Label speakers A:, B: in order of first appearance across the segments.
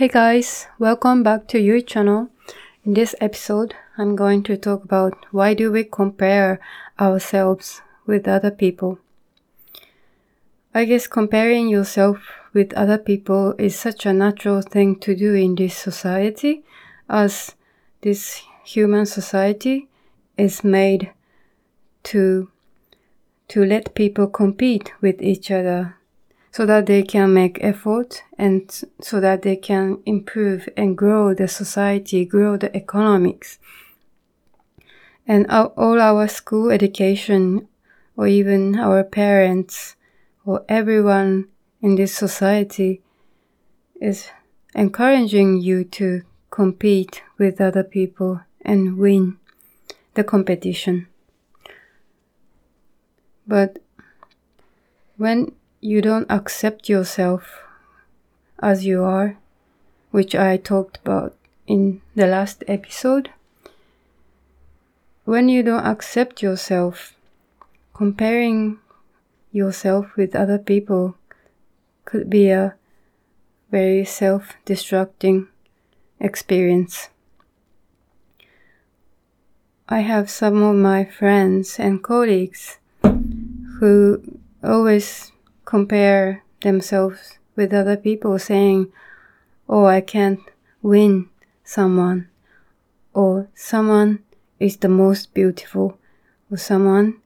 A: Hey guys, welcome back to your channel. In this episode, I'm going to talk about why do we compare ourselves with other people. I guess comparing yourself with other people is such a natural thing to do in this society as this human society is made to to let people compete with each other so that they can make effort and so that they can improve and grow the society, grow the economics. And all our school education or even our parents or everyone in this society is encouraging you to compete with other people and win the competition. But when you don't accept yourself as you are, which I talked about in the last episode, when you don't accept yourself, comparing yourself with other people could be a very self destructing experience. I have some of my friends and colleagues who always compare themselves with other people saying, Oh, I can't win someone, or someone is the most beautiful, or someone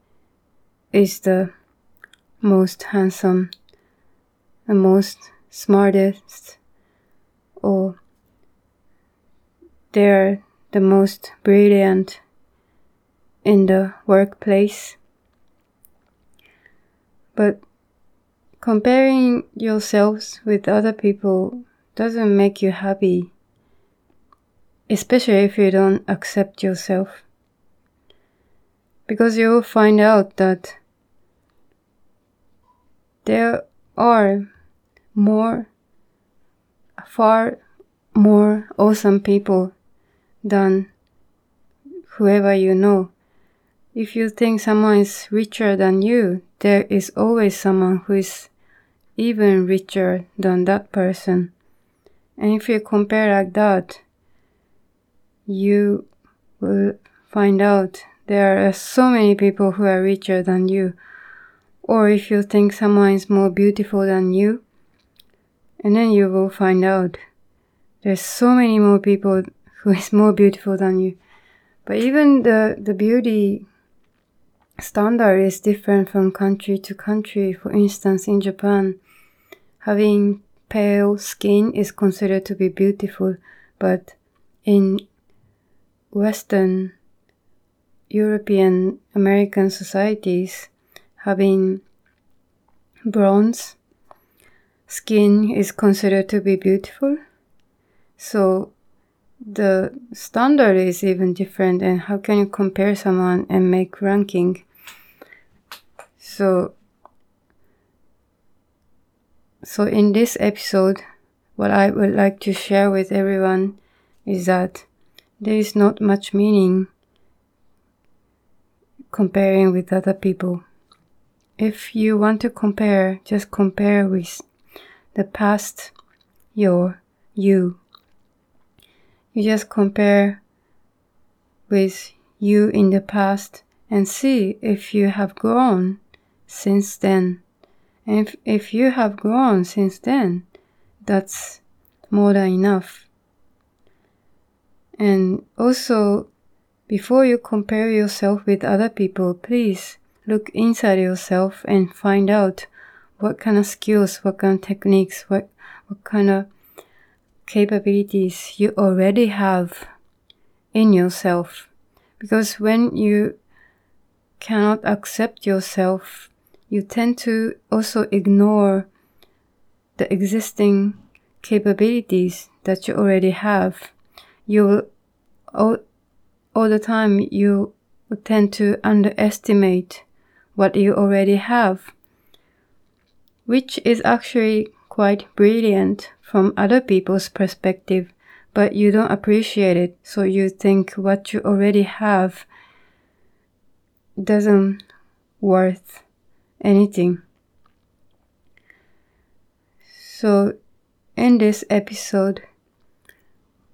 A: is the most handsome, the most smartest, or they're the most brilliant in the workplace. But comparing yourselves with other people doesn't make you happy, especially if you don't accept yourself. Because you'll find out that there are more, far more awesome people than whoever you know. If you think someone is richer than you, there is always someone who is even richer than that person. And if you compare like that, you will find out there are so many people who are richer than you. Or if you think someone is more beautiful than you, and then you will find out there's so many more people who is more beautiful than you. But even the, the beauty standard is different from country to country. For instance, in Japan, having pale skin is considered to be beautiful, but in Western European American societies, having bronze skin is considered to be beautiful. So the standard is even different and how can you compare someone and make ranking so so in this episode what i would like to share with everyone is that there is not much meaning comparing with other people if you want to compare just compare with the past your you you just compare with you in the past and see if you have grown since then. And if, if you have grown since then, that's more than enough. And also, before you compare yourself with other people, please look inside yourself and find out what kind of skills, what kind of techniques, what, what kind of capabilities you already have in yourself. Because when you cannot accept yourself, you tend to also ignore the existing capabilities that you already have. You will, all, all the time, you tend to underestimate what you already have, which is actually quite brilliant from other people's perspective, but you don't appreciate it, so you think what you already have doesn't worth anything. So, in this episode,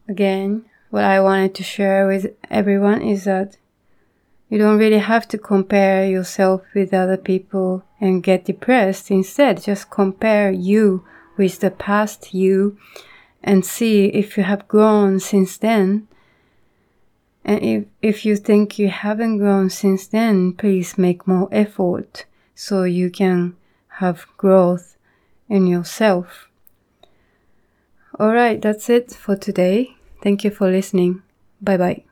A: again, what I wanted to share with everyone is that you don't really have to compare yourself with other people and get depressed. Instead, just compare you with the past you and see if you have grown since then. And if, if you think you haven't grown since then, please make more effort so you can have growth in yourself. Alright, that's it for today. Thank you for listening. Bye bye.